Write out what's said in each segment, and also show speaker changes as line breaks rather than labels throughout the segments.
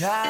was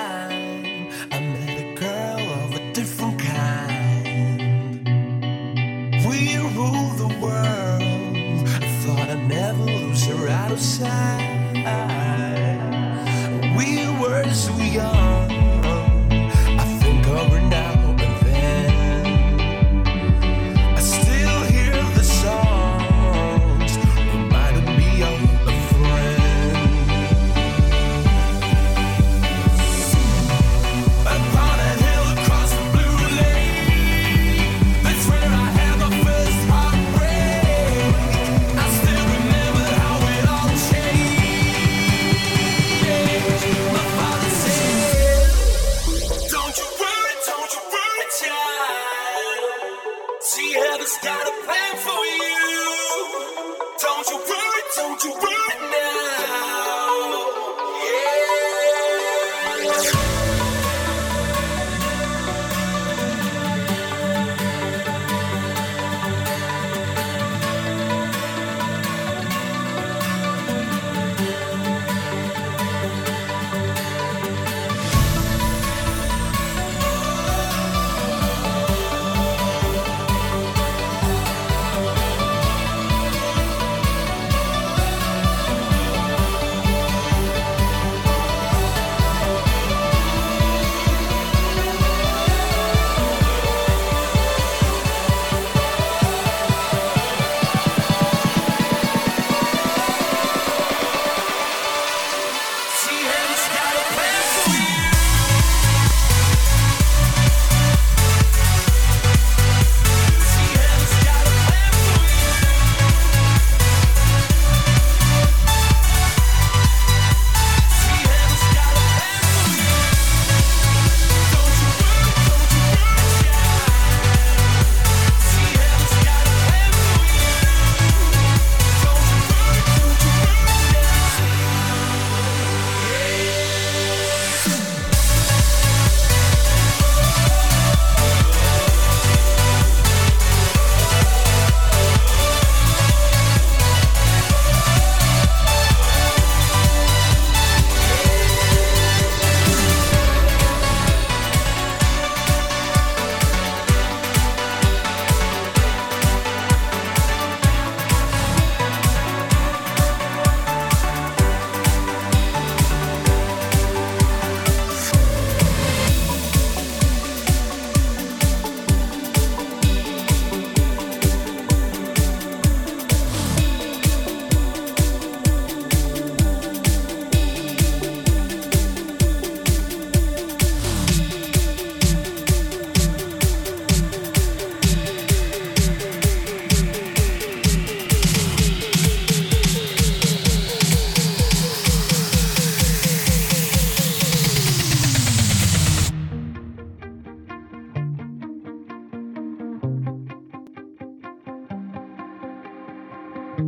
You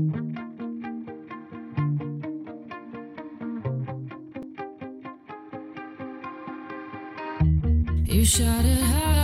shout it out,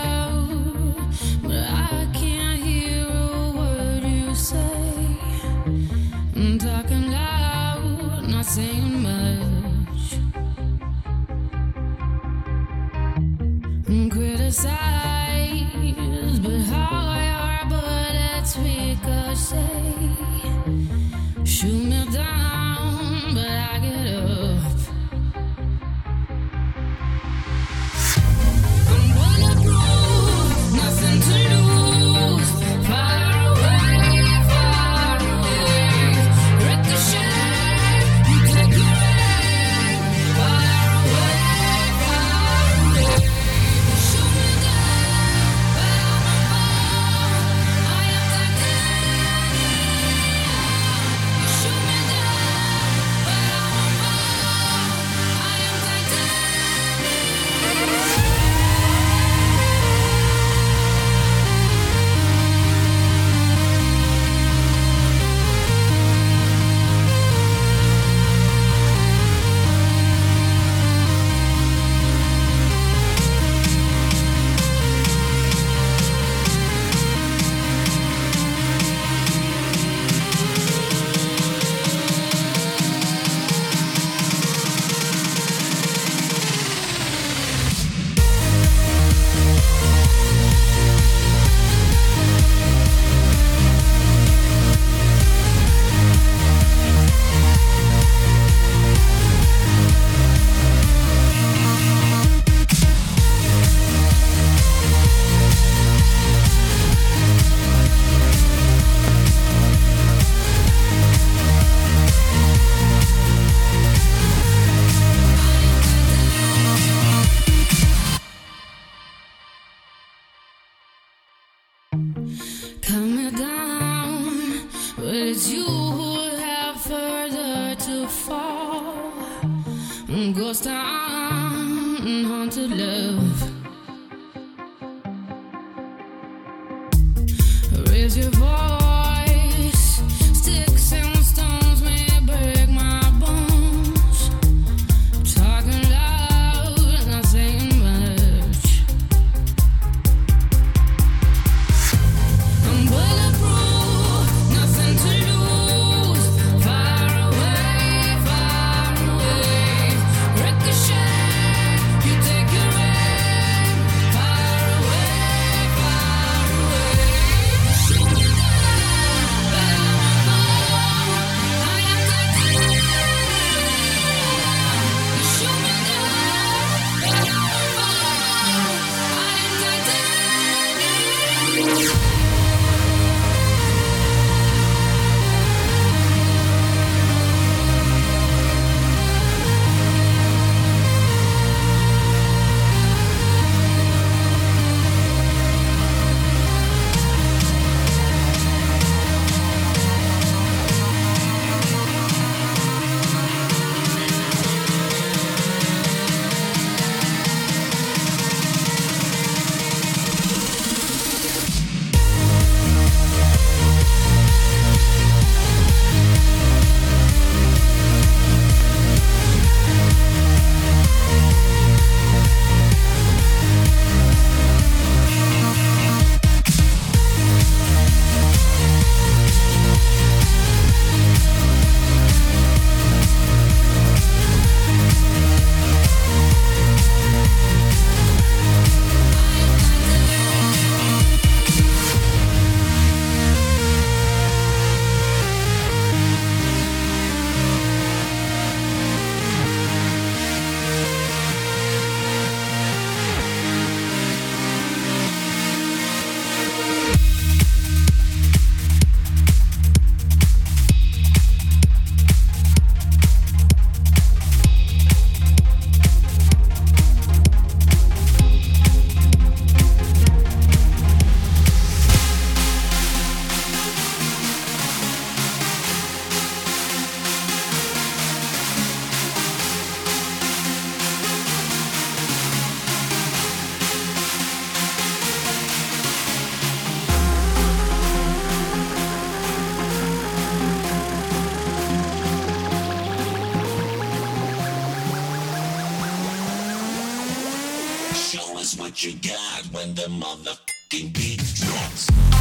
what you got when the motherfucking beat drops.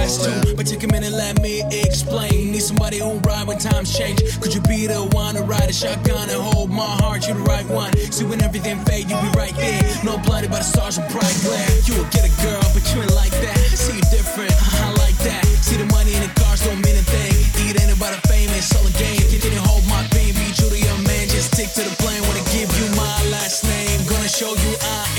guys too.
But take a minute, let me explain. Need somebody who'll ride when times change. Could you be the one to ride a shotgun and hold my heart? You the right one. See when everything fade, you be right there. No blinded by the sergeant bright glare. You will get a girl, but you ain't like that. See you different, I like that. See the money in the cars don't mean a thing. Eat ain't about fame, it's all a game. You didn't hold my baby, be true to your man. Just stick to the plan. Wanna give you my last name? Gonna show you I.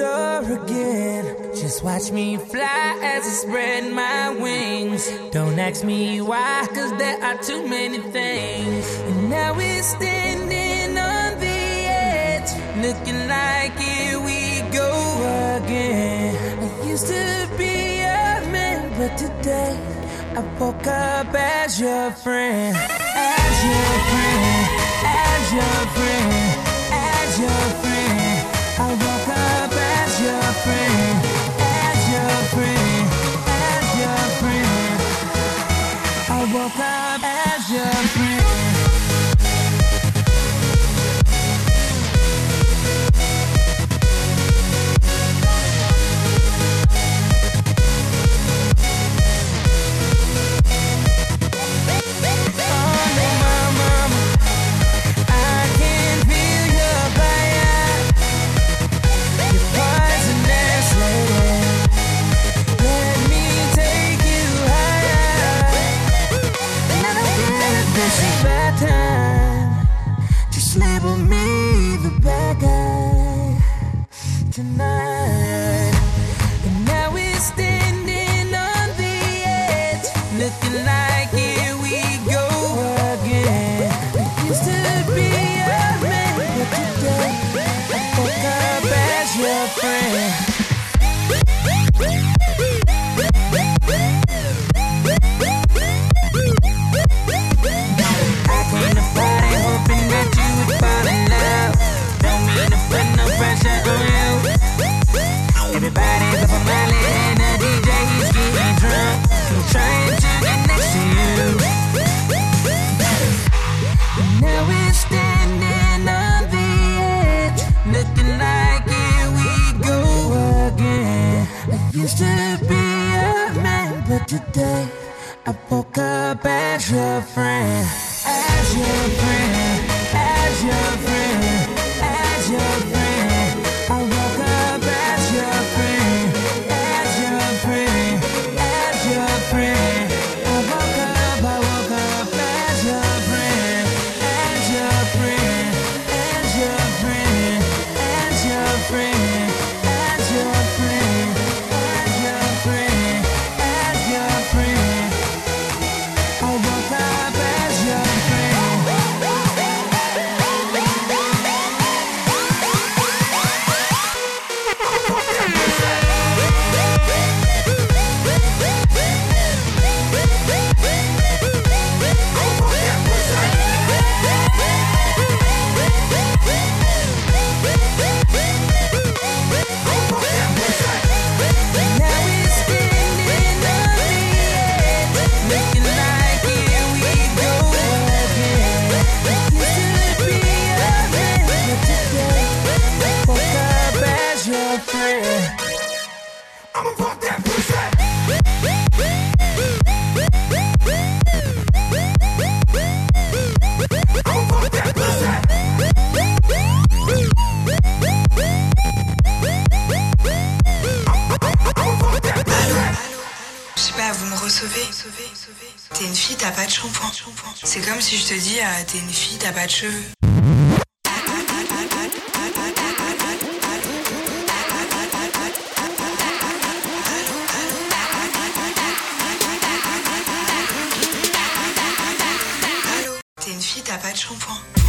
again. Just watch me fly as I spread my wings. Don't ask me why, cause there are too many things. And now we're standing on the edge, looking like here we go again. I used to be a man, but today I woke up as your friend, as your friend, as your friend. friend giving me.
tabac de cheveux. Allô T'es une fille, t'as pas de shampoing.